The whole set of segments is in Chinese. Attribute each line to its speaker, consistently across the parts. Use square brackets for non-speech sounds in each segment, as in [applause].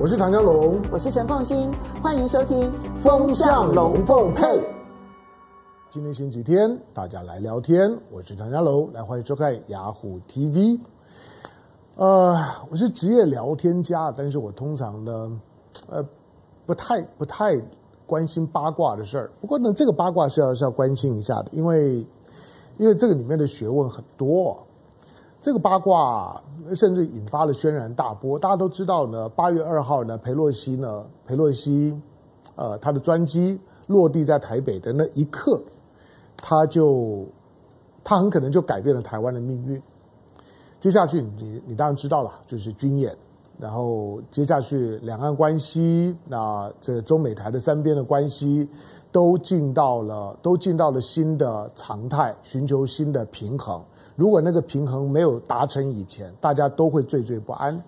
Speaker 1: 我是唐湘龙，
Speaker 2: 我是陈凤新，欢迎收听《
Speaker 1: 风向龙凤配》。今天星期天，大家来聊天。我是唐家龙，来欢迎收看雅虎 TV。呃，我是职业聊天家，但是我通常呢，呃，不太不太关心八卦的事儿。不过呢，这个八卦是要是要关心一下的，因为因为这个里面的学问很多。这个八卦甚至引发了轩然大波。大家都知道呢，八月二号呢，裴洛西呢，裴洛西，呃，他的专机落地在台北的那一刻，他就他很可能就改变了台湾的命运。接下去你你当然知道了，就是军演，然后接下去两岸关系，那这中美台的三边的关系都进到了都进到了新的常态，寻求新的平衡。如果那个平衡没有达成以前，大家都会惴惴不安。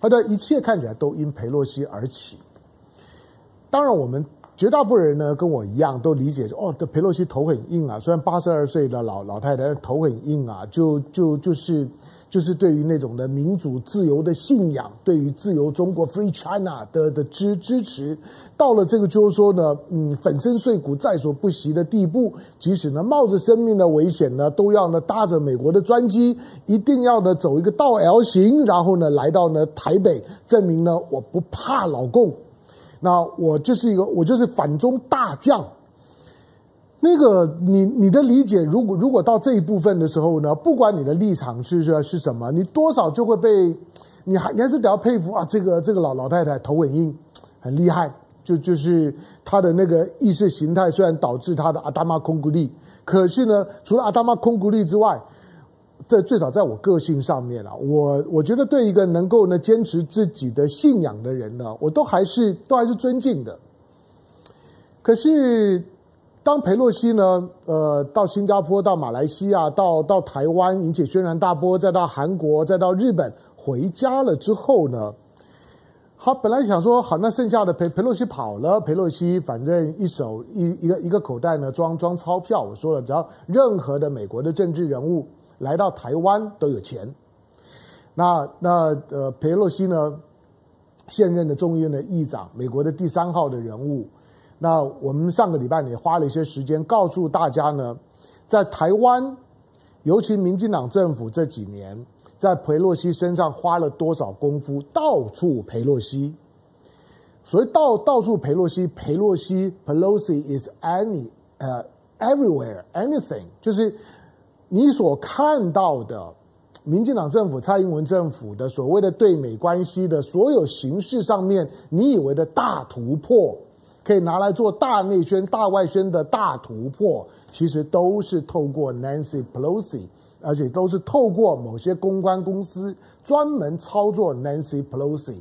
Speaker 1: 好的，一切看起来都因佩洛西而起。当然，我们绝大部分人呢，跟我一样都理解说，哦，这佩洛西头很硬啊。虽然八十二岁的老老太太头很硬啊，就就就是。就是对于那种的民主自由的信仰，对于自由中国 （Free China） 的的支支持，到了这个就是说呢，嗯，粉身碎骨在所不惜的地步，即使呢冒着生命的危险呢，都要呢搭着美国的专机，一定要呢走一个倒 L 型，然后呢来到呢台北，证明呢我不怕老共，那我就是一个我就是反中大将。那个，你你的理解，如果如果到这一部分的时候呢，不管你的立场是是是什么，你多少就会被，你还你还是比较佩服啊，这个这个老老太太头很硬，很厉害，就就是她的那个意识形态，虽然导致她的阿达玛空古力，可是呢，除了阿达玛空古力之外，这最少在我个性上面啊，我我觉得对一个能够呢坚持自己的信仰的人呢，我都还是都还是尊敬的，可是。当裴洛西呢，呃，到新加坡、到马来西亚、到到台湾，引起轩然大波，再到韩国，再到日本，回家了之后呢，他本来想说，好，那剩下的裴裴洛西跑了，裴洛西反正一手一一个一个口袋呢装装钞票。我说了，只要任何的美国的政治人物来到台湾都有钱。那那呃，裴洛西呢，现任的众议院的议长，美国的第三号的人物。那我们上个礼拜也花了一些时间告诉大家呢，在台湾，尤其民进党政府这几年在裴洛西身上花了多少功夫，到处裴洛西。所以到到处裴洛西，裴洛西，Pelosi is any 呃、everywhere anything，就是你所看到的民进党政府、蔡英文政府的所谓的对美关系的所有形式上面，你以为的大突破。可以拿来做大内宣、大外宣的大突破，其实都是透过 Nancy Pelosi，而且都是透过某些公关公司专门操作 Nancy Pelosi。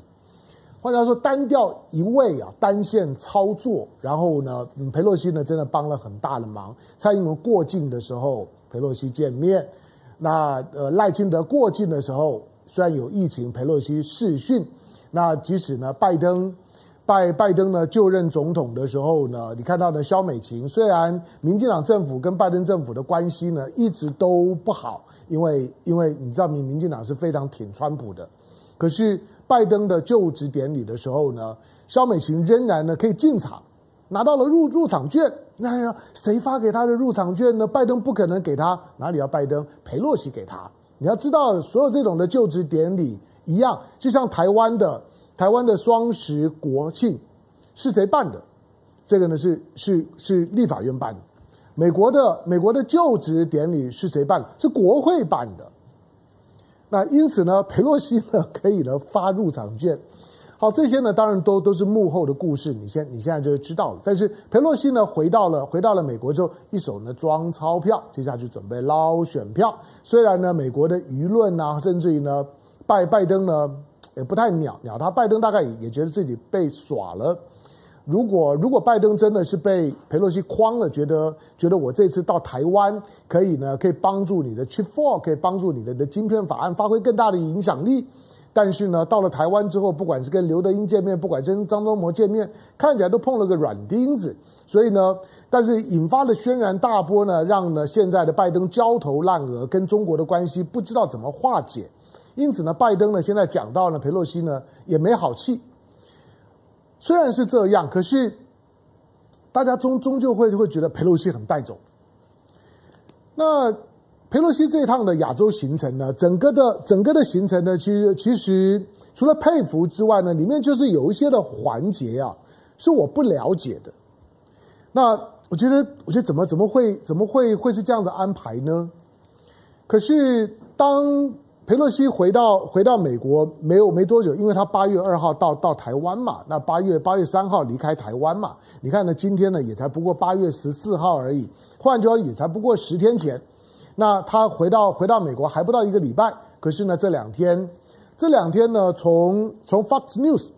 Speaker 1: 换句话说，单调一位啊，单线操作，然后呢，嗯、佩洛西呢真的帮了很大的忙。蔡英文过境的时候，佩洛西见面；那呃赖清德过境的时候，虽然有疫情，佩洛西视讯。那即使呢拜登。拜拜登呢就任总统的时候呢，你看到呢萧美琴，虽然民进党政府跟拜登政府的关系呢一直都不好，因为因为你知道民民进党是非常挺川普的，可是拜登的就职典礼的时候呢，萧美琴仍然呢可以进场，拿到了入入场券。那呀，谁发给他的入场券呢？拜登不可能给他，哪里要拜登？裴洛西给他。你要知道，所有这种的就职典礼一样，就像台湾的。台湾的双十国庆是谁办的？这个呢是是是立法院办的。美国的美国的就职典礼是谁办？是国会办的。那因此呢，佩洛西呢可以呢发入场券。好，这些呢当然都都是幕后的故事，你现你现在就知道了。但是佩洛西呢回到了回到了美国之后，一手呢装钞票，接下去准备捞选票。虽然呢美国的舆论啊，甚至于呢拜拜登呢。也不太鸟鸟他，拜登大概也觉得自己被耍了。如果如果拜登真的是被佩洛西诓了，觉得觉得我这次到台湾可以呢，可以帮助你的 Chip Four，可以帮助你的的晶片法案发挥更大的影响力。但是呢，到了台湾之后，不管是跟刘德英见面，不管是跟张忠谋见面，看起来都碰了个软钉子。所以呢，但是引发了轩然大波呢，让呢现在的拜登焦头烂额，跟中国的关系不知道怎么化解。因此呢，拜登呢现在讲到呢，佩洛西呢也没好气，虽然是这样，可是大家终终究会会觉得佩洛西很带种。那佩洛西这一趟的亚洲行程呢，整个的整个的行程呢，其实其实除了佩服之外呢，里面就是有一些的环节啊，是我不了解的。那我觉得，我觉得怎么怎么会怎么会会是这样的安排呢？可是当佩洛西回到回到美国没有没多久，因为他八月二号到到台湾嘛，那八月八月三号离开台湾嘛，你看呢，今天呢也才不过八月十四号而已，换句话也才不过十天前。那他回到回到美国还不到一个礼拜，可是呢这两天这两天呢从从 Fox News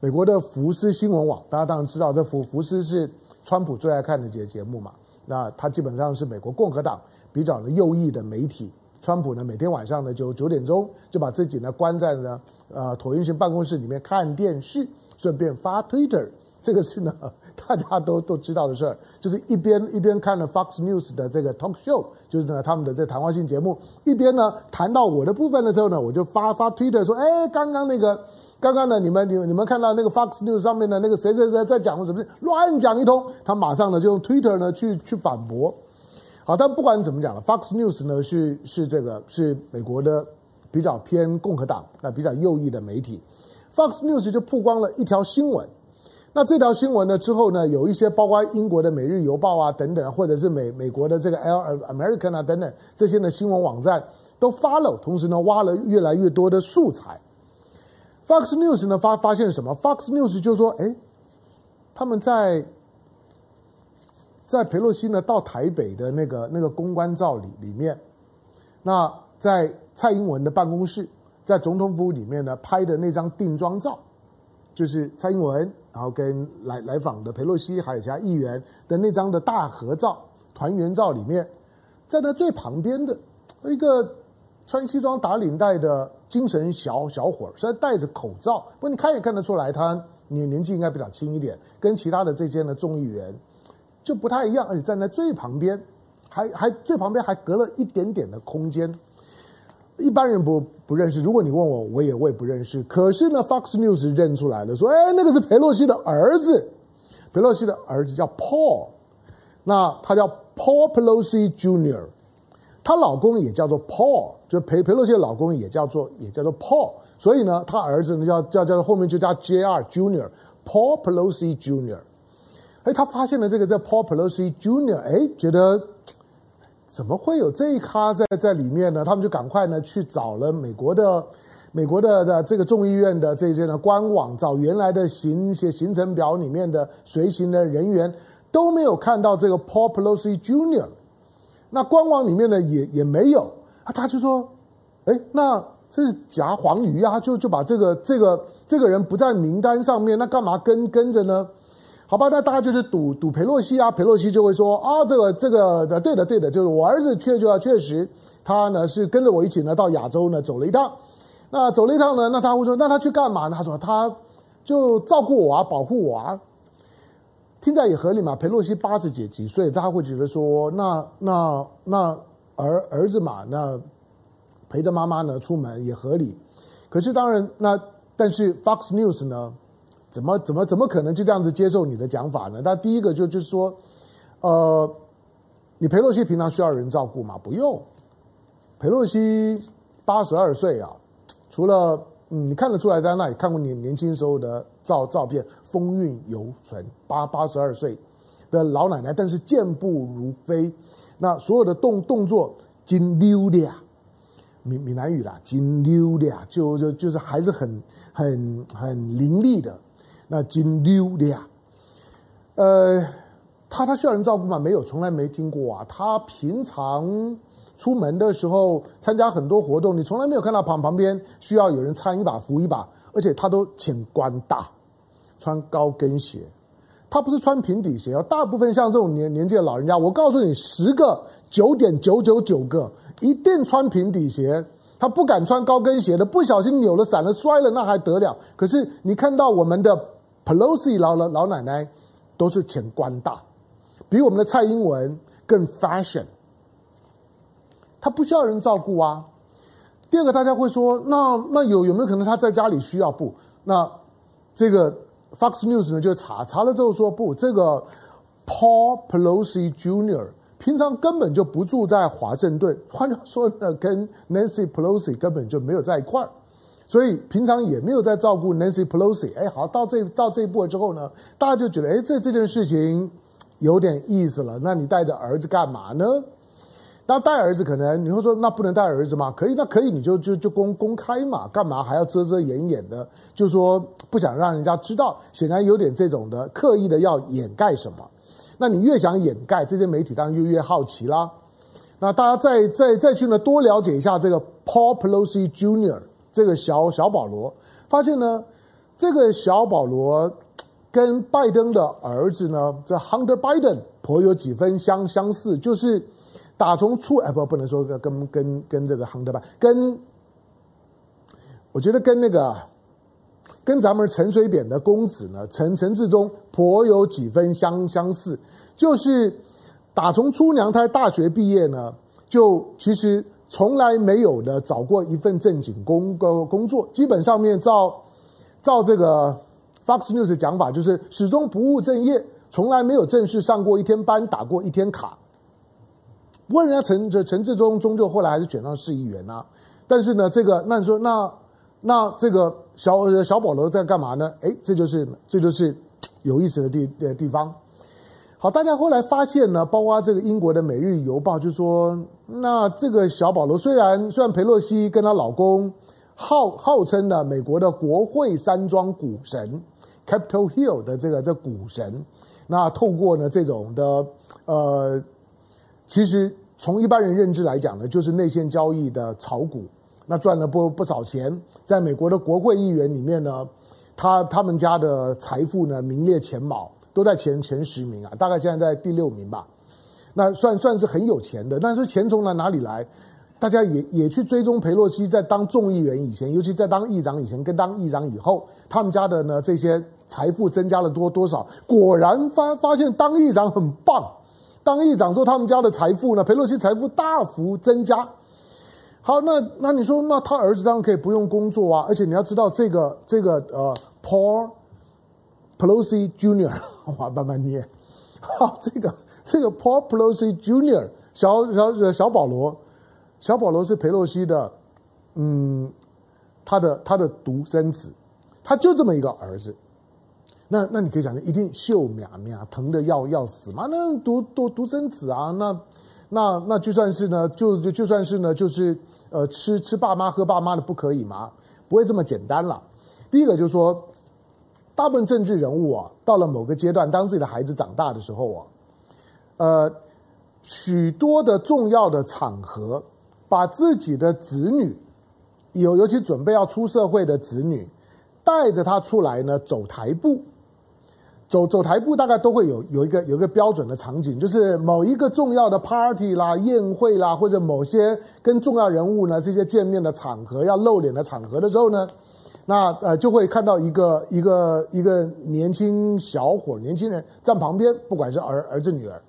Speaker 1: 美国的福斯新闻网，大家当然知道这福福斯是川普最爱看的节节目嘛，那他基本上是美国共和党比较的右翼的媒体。川普呢每天晚上呢就九点钟就把自己呢关在了呃椭圆形办公室里面看电视，顺便发 Twitter。这个是呢，[laughs] 大家都都知道的事儿，就是一边一边看了 Fox News 的这个 talk show，就是呢他们的这谈话性节目，一边呢谈到我的部分的时候呢，我就发发 Twitter 说，哎，刚刚那个，刚刚呢，你们你你们看到那个 Fox News 上面的那个谁谁谁在讲什么，乱讲一通，他马上呢就用 Twitter 呢去去反驳。好，但不管怎么讲了，Fox News 呢是是这个是美国的比较偏共和党那比较右翼的媒体，Fox News 就曝光了一条新闻。那这条新闻呢之后呢，有一些包括英国的《每日邮报》啊等等，或者是美美国的这个 L American 啊等等这些的新闻网站都发了，同时呢挖了越来越多的素材。Fox News 呢发发现什么？Fox News 就说：哎，他们在在佩洛西呢到台北的那个那个公关照里里面，那在蔡英文的办公室，在总统府里面呢拍的那张定妆照，就是蔡英文。然后跟来来访的佩洛西还有其他议员的那张的大合照、团圆照里面，在他最旁边的一个穿西装打领带的精神小小伙，虽然戴着口罩，不过你看也看得出来，他年年纪应该比较轻一点，跟其他的这些呢众议员就不太一样，而且站在最旁边，还还最旁边还隔了一点点的空间。一般人不不认识，如果你问我，我也我也不认识。可是呢，Fox News 认出来了，说：“哎，那个是裴洛西的儿子，裴洛西的儿子叫 Paul，那他叫 Paul Pelosi Jr.，她老公也叫做 Paul，就裴裴洛西的老公也叫做也叫做 Paul，所以呢，他儿子呢叫叫叫后面就叫 JR Jr.，Paul Pelosi Jr.，哎，他发现了这个在 Paul Pelosi Jr.，哎，觉得。怎么会有这一咖在在里面呢？他们就赶快呢去找了美国的美国的的这个众议院的这些呢官网，找原来的行些行程表里面的随行的人员都没有看到这个 Paul Pelosi Jr.，那官网里面呢也也没有啊，他就说，哎，那这是假黄鱼啊，就就把这个这个这个人不在名单上面，那干嘛跟跟着呢？好吧，那大家就是赌赌佩洛西啊，佩洛西就会说啊，这个这个的对的对的，就是我儿子确就确实，他呢是跟着我一起呢到亚洲呢走了一趟，那走了一趟呢，那他会说，那他去干嘛呢？他说他就照顾我啊，保护我啊，听在也合理嘛。佩洛西八十几几岁，大家会觉得说，那那那儿儿子嘛，那陪着妈妈呢出门也合理。可是当然，那但是 Fox News 呢？怎么怎么怎么可能就这样子接受你的讲法呢？那第一个就就是说，呃，你裴洛西平常需要人照顾吗？不用，裴洛西八十二岁啊，除了嗯，你看得出来在那里看过你年轻时候的照照片，风韵犹存，八八十二岁的老奶奶，但是健步如飞，那所有的动动作金溜的呀，闽闽南语啦，金溜的呀，就就就是还是很很很伶俐的。那金溜的呀，呃，他他需要人照顾吗？没有，从来没听过啊。他平常出门的时候参加很多活动，你从来没有看到旁旁边需要有人搀一把扶一把，而且他都请官大，穿高跟鞋，他不是穿平底鞋哦。大部分像这种年年纪的老人家，我告诉你，十个九点九九九个一定穿平底鞋。他不敢穿高跟鞋的，不小心扭了、闪了、摔了，那还得了？可是你看到我们的。Pelosi 老老老奶奶都是前官大，比我们的蔡英文更 fashion。他不需要人照顾啊。第二个，大家会说，那那有有没有可能他在家里需要不？那这个 Fox News 呢就查查了之后说不，这个 Paul Pelosi Jr. 平常根本就不住在华盛顿，换句话说呢，跟 Nancy Pelosi 根本就没有在一块儿，所以平常也没有在照顾 Nancy Pelosi。哎，好，到这到这一步了之后呢，大家就觉得，哎，这这件事情有点意思了。那你带着儿子干嘛呢？那带儿子可能你会说，那不能带儿子吗？可以，那可以，你就就就公公开嘛，干嘛还要遮遮掩掩的？就说不想让人家知道，显然有点这种的刻意的要掩盖什么。那你越想掩盖，这些媒体当然就越好奇啦。那大家再再再去呢多了解一下这个 Paul Pelosi Jr. 这个小小保罗，发现呢，这个小保罗跟拜登的儿子呢，这 Hunter Biden 颇有几分相相似，就是打从出哎不不能说跟跟跟这个 Hunter Biden 跟，我觉得跟那个。跟咱们陈水扁的公子呢，陈陈志忠颇有几分相相似，就是打从出娘胎、大学毕业呢，就其实从来没有的找过一份正经工工工作，基本上面照照这个 Fox News 讲法，就是始终不务正业，从来没有正式上过一天班、打过一天卡。不过人家陈这陈志忠终究后来还是选上市议员啊，但是呢，这个那你说那。那这个小小保罗在干嘛呢？哎，这就是这就是有意思的地的地方。好，大家后来发现呢，包括这个英国的《每日邮报》就说，那这个小保罗虽然虽然佩洛西跟她老公号号称呢美国的国会山庄股神 Capitol Hill 的这个这股神，那透过呢这种的呃，其实从一般人认知来讲呢，就是内线交易的炒股。那赚了不不少钱，在美国的国会议员里面呢，他他们家的财富呢名列前茅，都在前前十名啊，大概现在在第六名吧。那算算是很有钱的，但是钱从哪哪里来？大家也也去追踪裴洛西在当众议员以前，尤其在当议长以前跟当议长以后，他们家的呢这些财富增加了多多少？果然发发现当议长很棒，当议长之后他们家的财富呢，裴洛西财富大幅增加。好，那那你说，那他儿子当然可以不用工作啊，而且你要知道这个这个呃，Paul Pelosi Jr.，我 [laughs] 慢慢念，好，这个这个 Paul Pelosi Jr. 小小小保罗，小保罗是裴洛西的，嗯，他的他的独生子，他就这么一个儿子，那那你可以想，一定秀苗苗疼得要要死嘛，那独独独生子啊，那。那那就算是呢，就就就算是呢，就是呃，吃吃爸妈喝爸妈的不可以吗？不会这么简单了。第一个就是说，大部分政治人物啊，到了某个阶段，当自己的孩子长大的时候啊，呃，许多的重要的场合，把自己的子女，有尤其准备要出社会的子女，带着他出来呢，走台步。走走台步大概都会有有一个有一个标准的场景，就是某一个重要的 party 啦、宴会啦，或者某些跟重要人物呢这些见面的场合要露脸的场合的时候呢，那呃就会看到一个一个一个年轻小伙、年轻人站旁边，不管是儿儿子女儿，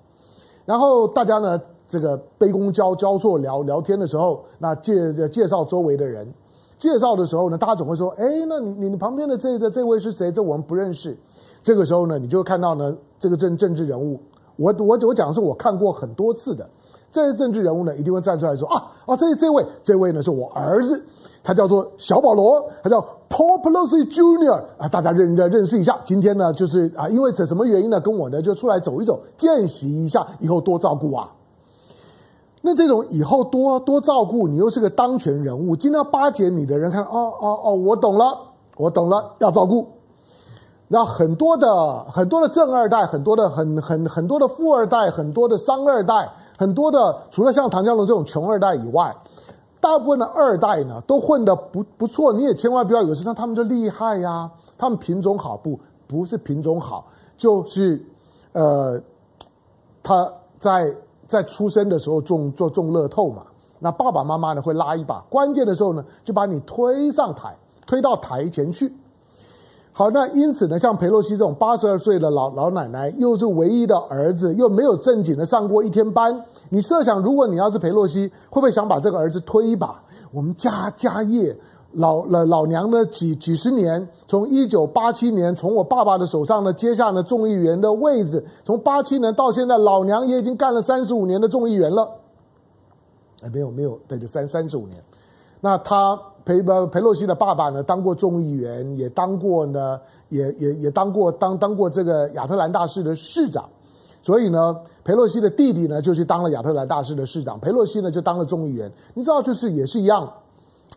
Speaker 1: 然后大家呢这个杯弓交交错聊聊天的时候，那介介绍周围的人，介绍的时候呢，大家总会说，哎，那你你旁边的这个这位是谁？这我们不认识。这个时候呢，你就会看到呢，这个政政治人物，我我我讲的是我看过很多次的，这些政治人物呢，一定会站出来说啊啊，这这位这位呢是我儿子，他叫做小保罗，他叫 Paul Pelosi Jr. 啊，大家认认认识一下。今天呢，就是啊，因为这什么原因呢，跟我呢就出来走一走，见习一下，以后多照顾啊。那这种以后多多照顾，你又是个当权人物，今天巴结你的人看，哦哦哦，我懂了，我懂了，要照顾。那很多的很多的正二代，很多的很很很多的富二代，很多的商二代，很多的除了像唐湘龙这种穷二代以外，大部分的二代呢都混得不不错。你也千万不要以为是他们就厉害呀、他们品种好不不是品种好，就是呃他在在出生的时候中做中乐透嘛，那爸爸妈妈呢会拉一把，关键的时候呢就把你推上台，推到台前去。好，那因此呢，像裴洛西这种八十二岁的老老奶奶，又是唯一的儿子，又没有正经的上过一天班。你设想，如果你要是裴洛西，会不会想把这个儿子推一把？我们家家业，老老老娘呢几几十年，从一九八七年从我爸爸的手上呢接下了众议员的位置，从八七年到现在，老娘也已经干了三十五年的众议员了。哎，没有没有，对对，三三十五年。那他裴呃裴洛西的爸爸呢，当过众议员，也当过呢，也也也当过当当过这个亚特兰大市的市长。所以呢，裴洛西的弟弟呢就去当了亚特兰大市的市长，裴洛西呢就当了众议员。你知道，就是也是一样。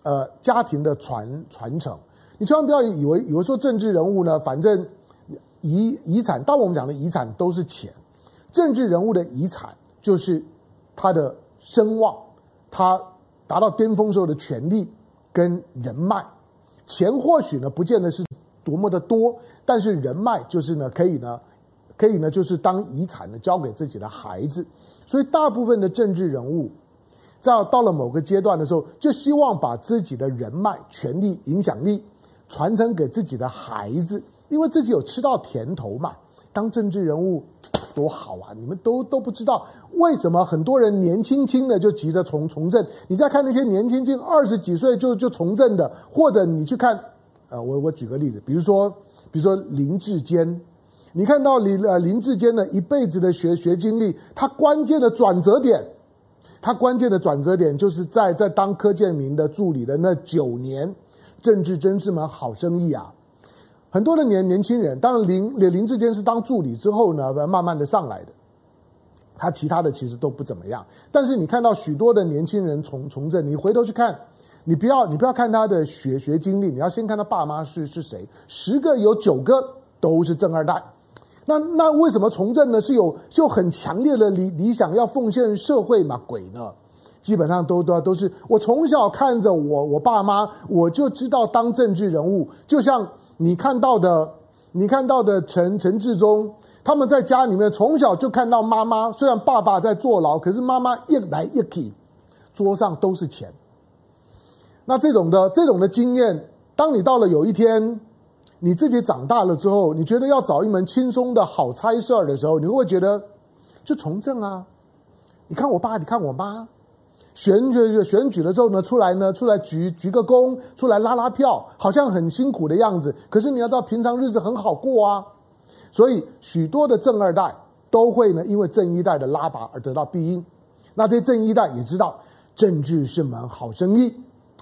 Speaker 1: 呃，家庭的传传承，你千万不要以为以为说政治人物呢，反正遗遗产，当我们讲的遗产都是钱，政治人物的遗产就是他的声望，他达到巅峰时候的权力跟人脉，钱或许呢不见得是多么的多，但是人脉就是呢可以呢可以呢就是当遗产呢交给自己的孩子，所以大部分的政治人物。在到了某个阶段的时候，就希望把自己的人脉、权力、影响力传承给自己的孩子，因为自己有吃到甜头嘛。当政治人物多好啊！你们都都不知道为什么很多人年轻轻的就急着从从政。你再看那些年轻轻二十几岁就就从政的，或者你去看，呃，我我举个例子，比如说比如说林志坚，你看到林呃林志坚的一辈子的学学经历，他关键的转折点。他关键的转折点就是在在当柯建铭的助理的那九年，政治真是门好生意啊！很多的年年轻人，当然林林志坚是当助理之后呢，慢慢的上来的。他其他的其实都不怎么样，但是你看到许多的年轻人从从政，你回头去看，你不要你不要看他的学学经历，你要先看他爸妈是是谁，十个有九个都是正二代。那那为什么从政呢？是有就很强烈的理理想要奉献社会嘛？鬼呢？基本上都都都是我从小看着我我爸妈，我就知道当政治人物，就像你看到的，你看到的陈陈志忠，他们在家里面从小就看到妈妈，虽然爸爸在坐牢，可是妈妈一来一去，桌上都是钱。那这种的这种的经验，当你到了有一天。你自己长大了之后，你觉得要找一门轻松的好差事儿的时候，你会不会觉得就从政啊？你看我爸，你看我妈，选举选举的时候呢，出来呢，出来鞠鞠个躬，出来拉拉票，好像很辛苦的样子。可是你要知道，平常日子很好过啊。所以许多的正二代都会呢，因为正一代的拉拔而得到庇荫。那这正一代也知道，政治是门好生意。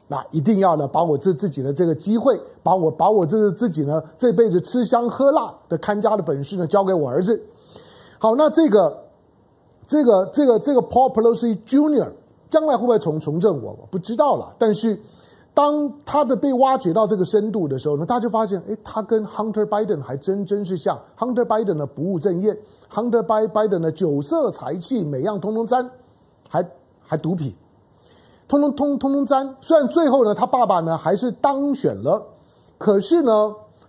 Speaker 1: 那一定要呢，把我自自己的这个机会，把我把我这自己呢这辈子吃香喝辣的看家的本事呢，交给我儿子。好，那这个这个这个这个 Paul Pelosi Jr. 将来会不会重重振我？我不知道了。但是当他的被挖掘到这个深度的时候呢，大家就发现，诶，他跟 Hunter Biden 还真真是像。Hunter Biden 呢不务正业，Hunter Biden 呢酒色财气每样通通沾，还还毒品。通通通通通沾，虽然最后呢，他爸爸呢还是当选了，可是呢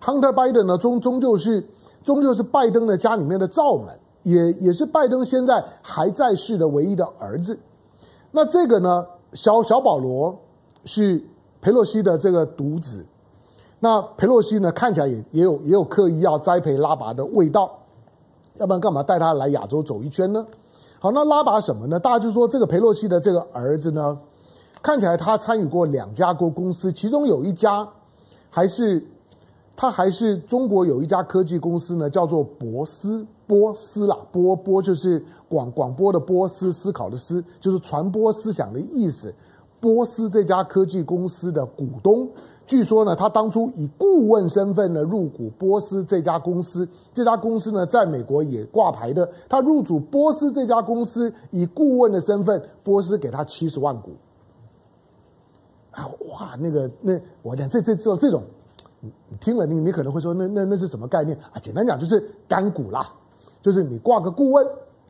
Speaker 1: ，Hunter Biden 呢终终究是终究是拜登的家里面的罩门，也也是拜登现在还在世的唯一的儿子。那这个呢，小小保罗是佩洛西的这个独子，那佩洛西呢看起来也也有也有刻意要栽培拉拔的味道，要不然干嘛带他来亚洲走一圈呢？好，那拉拔什么呢？大家就说这个佩洛西的这个儿子呢。看起来他参与过两家公公司，其中有一家还是他还是中国有一家科技公司呢，叫做博思波斯啦，波波就是广广播的波斯，思考的思，就是传播思想的意思。波斯这家科技公司的股东，据说呢，他当初以顾问身份呢入股波斯这家公司，这家公司呢在美国也挂牌的。他入主波斯这家公司，以顾问的身份，波斯给他七十万股。啊，哇，那个那我讲这这这这种，听了你你可能会说那那那是什么概念啊？简单讲就是干股啦，就是你挂个顾问，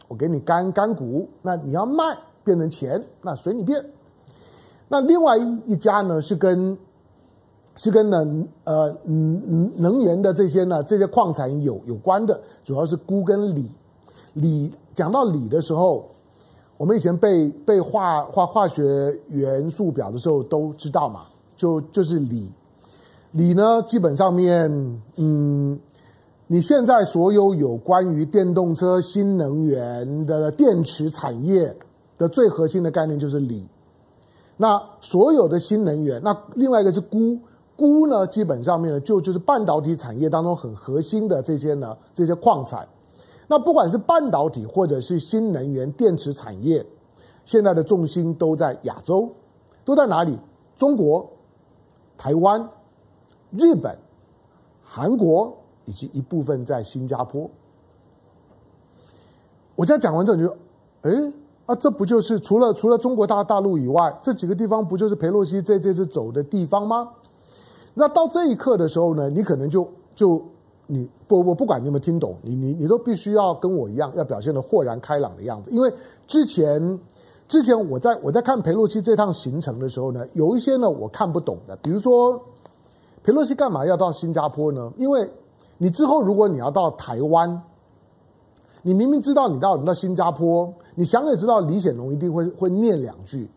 Speaker 1: 我给你干干股，那你要卖变成钱，那随你便。那另外一一家呢是跟是跟呢呃嗯能源的这些呢这些矿产有有关的，主要是钴跟锂。锂讲到锂的时候。我们以前背背化化化学元素表的时候都知道嘛，就就是锂，锂呢基本上面，嗯，你现在所有有关于电动车、新能源的电池产业的最核心的概念就是锂。那所有的新能源，那另外一个是钴，钴呢基本上面呢就就是半导体产业当中很核心的这些呢这些矿产。那不管是半导体或者是新能源电池产业，现在的重心都在亚洲，都在哪里？中国、台湾、日本、韩国以及一部分在新加坡。我这样讲完之后，你就，哎，啊，这不就是除了除了中国大大陆以外，这几个地方不就是裴洛西这这次走的地方吗？那到这一刻的时候呢，你可能就就你不我不管你有没有听懂，你你你都必须要跟我一样，要表现得豁然开朗的样子，因为之前之前我在我在看裴洛西这趟行程的时候呢，有一些呢我看不懂的，比如说裴洛西干嘛要到新加坡呢？因为你之后如果你要到台湾。你明明知道你到你到新加坡，你想也知道李显龙一定会会念两句，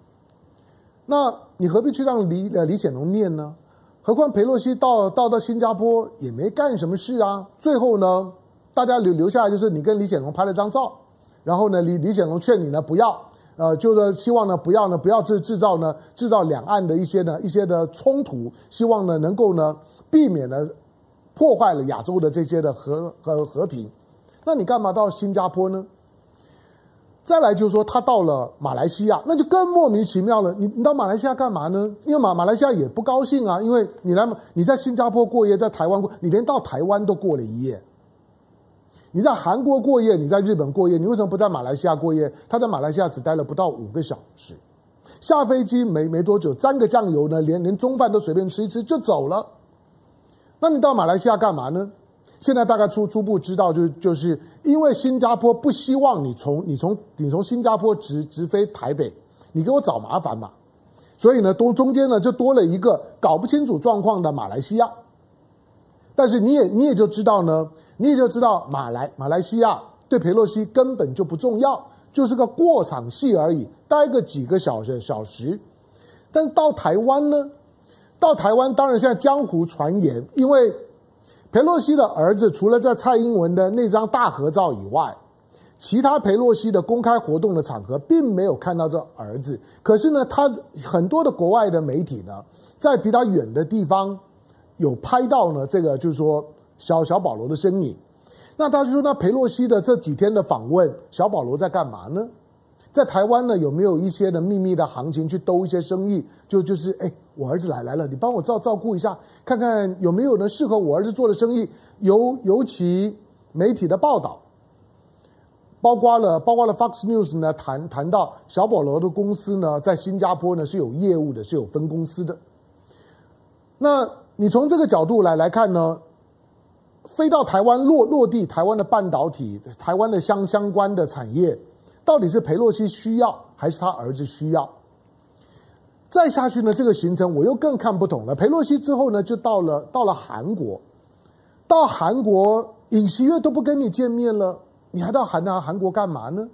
Speaker 1: 那你何必去让李呃李显龙念呢？何况裴洛西到到到新加坡也没干什么事啊。最后呢，大家留留下来就是你跟李显龙拍了张照，然后呢李李显龙劝你呢不要，呃就是希望呢不要呢不要制制造呢制造两岸的一些呢一些的冲突，希望呢能够呢避免呢破坏了亚洲的这些的和和和平。那你干嘛到新加坡呢？再来就是说，他到了马来西亚，那就更莫名其妙了。你你到马来西亚干嘛呢？因为马马来西亚也不高兴啊，因为你来你在新加坡过夜，在台湾过，你连到台湾都过了一夜。你在韩国过夜，你在日本过夜，你为什么不在马来西亚过夜？他在马来西亚只待了不到五个小时，下飞机没没多久，沾个酱油呢，连连中饭都随便吃一吃就走了。那你到马来西亚干嘛呢？现在大概初初步知道，就是就是因为新加坡不希望你从你从你从新加坡直直飞台北，你给我找麻烦嘛，所以呢，多中间呢就多了一个搞不清楚状况的马来西亚。但是你也你也就知道呢，你也就知道马来马来西亚对佩洛西根本就不重要，就是个过场戏而已，待个几个小时小时。但到台湾呢，到台湾当然现在江湖传言，因为。裴洛西的儿子除了在蔡英文的那张大合照以外，其他裴洛西的公开活动的场合并没有看到这儿子。可是呢，他很多的国外的媒体呢，在比较远的地方有拍到呢，这个就是说小小保罗的身影。那他就说，那裴洛西的这几天的访问，小保罗在干嘛呢？在台湾呢，有没有一些的秘密的行情去兜一些生意？就就是哎。我儿子来来了，你帮我照照顾一下，看看有没有呢适合我儿子做的生意。尤尤其媒体的报道，包括了包括了 Fox News 呢，谈谈到小保罗的公司呢，在新加坡呢是有业务的，是有分公司的。那你从这个角度来来看呢，飞到台湾落落地，台湾的半导体，台湾的相相关的产业，到底是裴洛西需要，还是他儿子需要？再下去呢，这个行程我又更看不懂了。裴洛西之后呢，就到了到了韩国，到韩国尹锡悦都不跟你见面了，你还到韩啊韩国干嘛呢？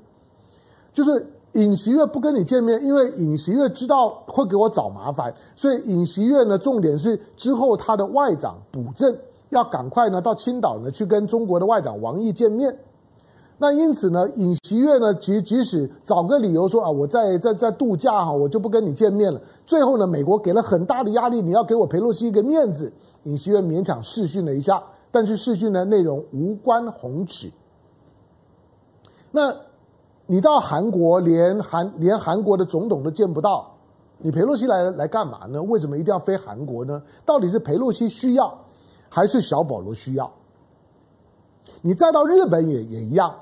Speaker 1: 就是尹锡悦不跟你见面，因为尹锡悦知道会给我找麻烦，所以尹锡悦呢，重点是之后他的外长补正要赶快呢到青岛呢去跟中国的外长王毅见面。那因此呢，尹锡悦呢，即即使找个理由说啊，我在在在度假哈，我就不跟你见面了。最后呢，美国给了很大的压力，你要给我裴洛西一个面子。尹锡悦勉强试训了一下，但是试训的内容无关宏旨。那你到韩国连韩连韩国的总统都见不到，你裴洛西来来干嘛呢？为什么一定要飞韩国呢？到底是裴洛西需要，还是小保罗需要？你再到日本也也一样，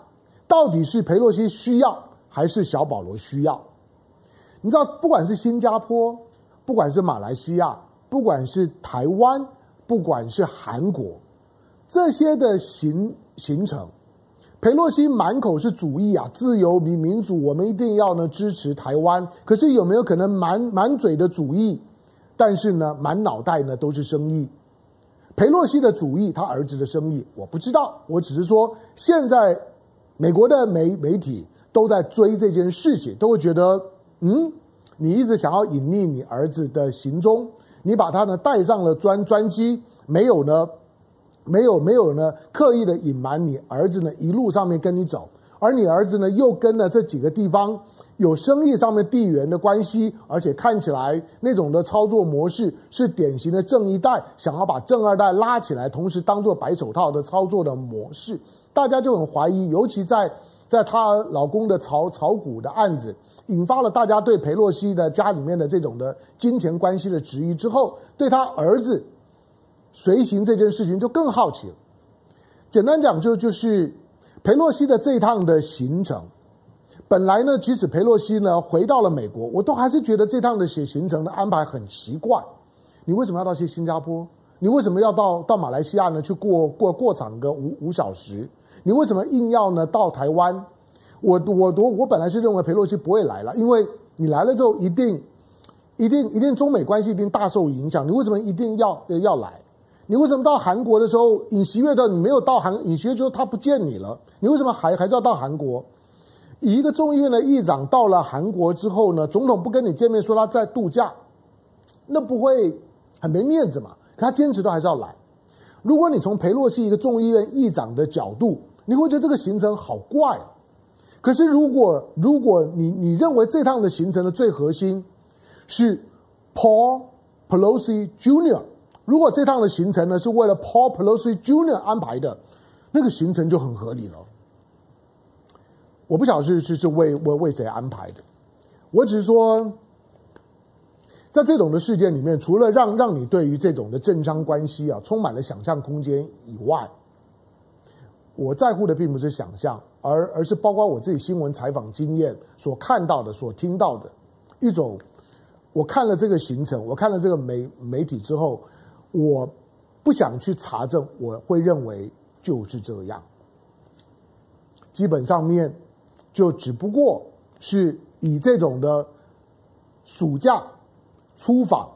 Speaker 1: 到底是裴洛西需要还是小保罗需要？你知道，不管是新加坡，不管是马来西亚，不管是台湾，不管是韩国，这些的行行程，裴洛西满口是主义啊，自由民民主，我们一定要呢支持台湾。可是有没有可能满满嘴的主义，但是呢满脑袋呢都是生意？裴洛西的主意，他儿子的生意，我不知道。我只是说，现在美国的媒媒体都在追这件事情，都会觉得，嗯，你一直想要隐匿你儿子的行踪，你把他呢带上了专专机，没有呢，没有没有呢刻意的隐瞒你儿子呢一路上面跟你走，而你儿子呢又跟了这几个地方有生意上面地缘的关系，而且看起来那种的操作模式是典型的正一代想要把正二代拉起来，同时当做白手套的操作的模式，大家就很怀疑，尤其在在她老公的炒炒股的案子。引发了大家对裴洛西的家里面的这种的金钱关系的质疑之后，对他儿子随行这件事情就更好奇了。简单讲，就就是裴洛西的这一趟的行程，本来呢，即使裴洛西呢回到了美国，我都还是觉得这趟的写行程的安排很奇怪。你为什么要到去新加坡？你为什么要到到马来西亚呢？去过过过场个五五小时？你为什么硬要呢到台湾？我我我我本来是认为裴洛西不会来了，因为你来了之后一定一定一定中美关系一定大受影响。你为什么一定要要来？你为什么到韩国的时候，尹锡悦的你没有到韩，尹锡悦就说他不见你了，你为什么还还是要到韩国？以一个众议院的议长到了韩国之后呢，总统不跟你见面，说他在度假，那不会很没面子嘛？他坚持都还是要来。如果你从裴洛西一个众议院议长的角度，你会觉得这个行程好怪。可是，如果如果你你认为这趟的行程的最核心是 Paul Pelosi Jr.，如果这趟的行程呢是为了 Paul Pelosi Jr. 安排的，那个行程就很合理了。我不晓得是是是为为为谁安排的，我只是说，在这种的事件里面，除了让让你对于这种的政商关系啊充满了想象空间以外，我在乎的并不是想象。而而是包括我自己新闻采访经验所看到的、所听到的一种，我看了这个行程，我看了这个媒媒体之后，我不想去查证，我会认为就是这样。基本上面就只不过是以这种的暑假出访，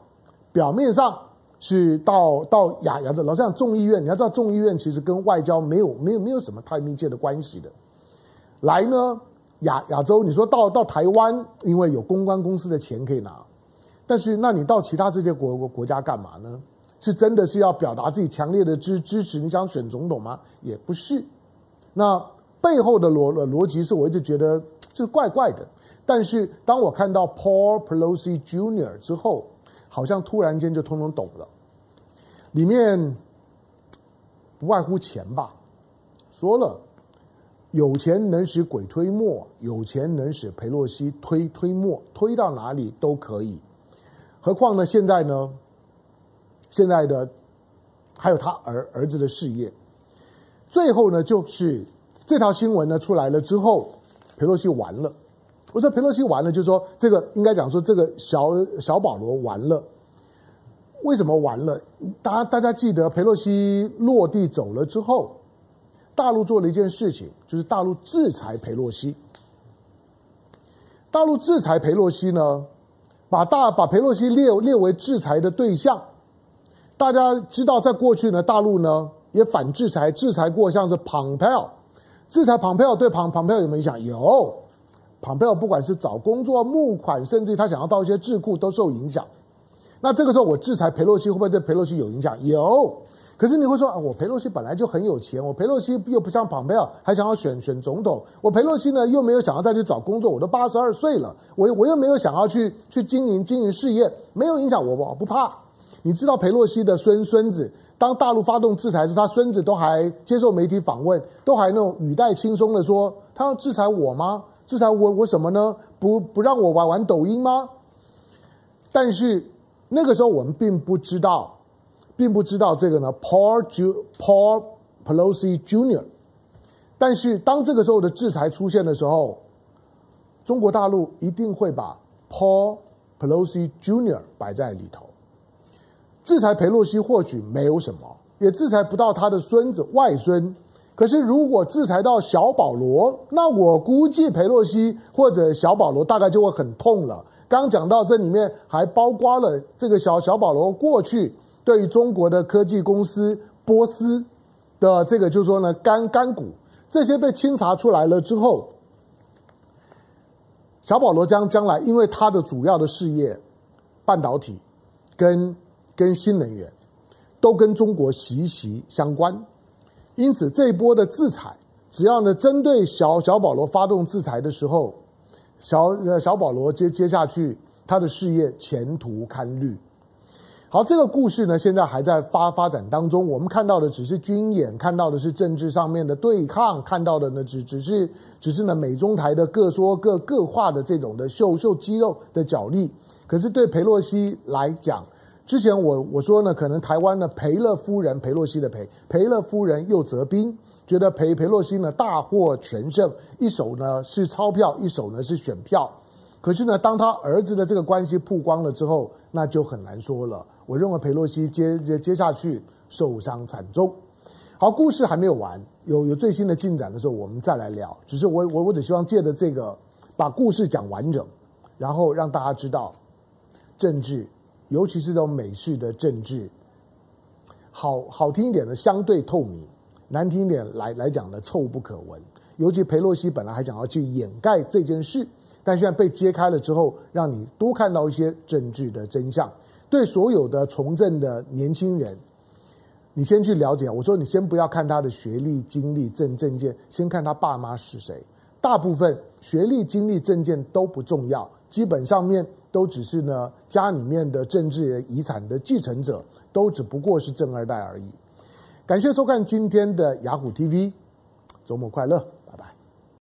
Speaker 1: 表面上。是到到亚亚洲，老实讲，众议院，你要知道，众议院其实跟外交没有没有没有什么太密切的关系的。来呢，亚亚洲，你说到到台湾，因为有公关公司的钱可以拿，但是那你到其他这些国国国家干嘛呢？是真的是要表达自己强烈的支支持？你想选总统吗？也不是。那背后的逻逻辑是我一直觉得就是怪怪的。但是当我看到 Paul Pelosi Jr. 之后，好像突然间就通通懂了。里面不外乎钱吧，说了有钱能使鬼推磨，有钱能使裴洛西推推磨，推到哪里都可以。何况呢？现在呢？现在的还有他儿儿子的事业。最后呢，就是这条新闻呢出来了之后，裴洛西完了。我说佩洛西完了，就是说这个应该讲说这个小小保罗完了。为什么完了？大家大家记得，佩洛西落地走了之后，大陆做了一件事情，就是大陆制裁佩洛西。大陆制裁佩洛西呢，把大把佩洛西列列为制裁的对象。大家知道，在过去呢，大陆呢也反制裁，制裁过像是蓬佩奥，制裁蓬佩奥对蓬蓬佩奥有没有影响？有，蓬佩奥不管是找工作、募款，甚至他想要到一些智库，都受影响。那这个时候我制裁佩洛西会不会对佩洛西有影响？有，可是你会说啊，我佩洛西本来就很有钱，我佩洛西又不像蓬佩奥还想要选选总统，我佩洛西呢又没有想要再去找工作，我都八十二岁了，我我又没有想要去去经营经营事业，没有影响我，我不怕。你知道佩洛西的孙孙子，当大陆发动制裁时，他孙子都还接受媒体访问，都还那种语带轻松的说，他要制裁我吗？制裁我我什么呢？不不让我玩玩抖音吗？但是。那个时候我们并不知道，并不知道这个呢，Paul Paul Pelosi Junior 但是当这个时候的制裁出现的时候，中国大陆一定会把 Paul Pelosi Junior 摆在里头。制裁裴洛西或许没有什么，也制裁不到他的孙子外孙。可是如果制裁到小保罗，那我估计裴洛西或者小保罗大概就会很痛了。刚讲到这里面还包括了这个小小保罗过去对于中国的科技公司波斯的这个就是说呢干干股这些被清查出来了之后，小保罗将将来因为他的主要的事业半导体跟跟新能源都跟中国息息相关，因此这一波的制裁只要呢针对小小保罗发动制裁的时候，小呃小保罗接接下去他的事业前途堪虑。好，这个故事呢，现在还在发发展当中。我们看到的只是军演，看到的是政治上面的对抗，看到的呢，只只是只是呢，美中台的各说各各话的这种的秀秀肌肉的角力。可是对佩洛西来讲，之前我我说呢，可能台湾呢，赔了夫人，裴洛西的裴，裴了夫人又折兵，觉得裴裴洛西呢大获全胜，一手呢是钞票，一手呢是选票。可是呢，当他儿子的这个关系曝光了之后，那就很难说了。我认为裴洛西接接接下去受伤惨重。好，故事还没有完，有有最新的进展的时候，我们再来聊。只是我我我只希望借着这个把故事讲完整，然后让大家知道政治，尤其是这种美式的政治，好好听一点的相对透明，难听一点来来讲的臭不可闻。尤其裴洛西本来还想要去掩盖这件事。但现在被揭开了之后，让你多看到一些政治的真相。对所有的从政的年轻人，你先去了解。我说你先不要看他的学历、经历、政政见，先看他爸妈是谁。大部分学历、经历、政见都不重要，基本上面都只是呢家里面的政治遗产的继承者，都只不过是正二代而已。感谢收看今天的雅虎 TV，周末快乐，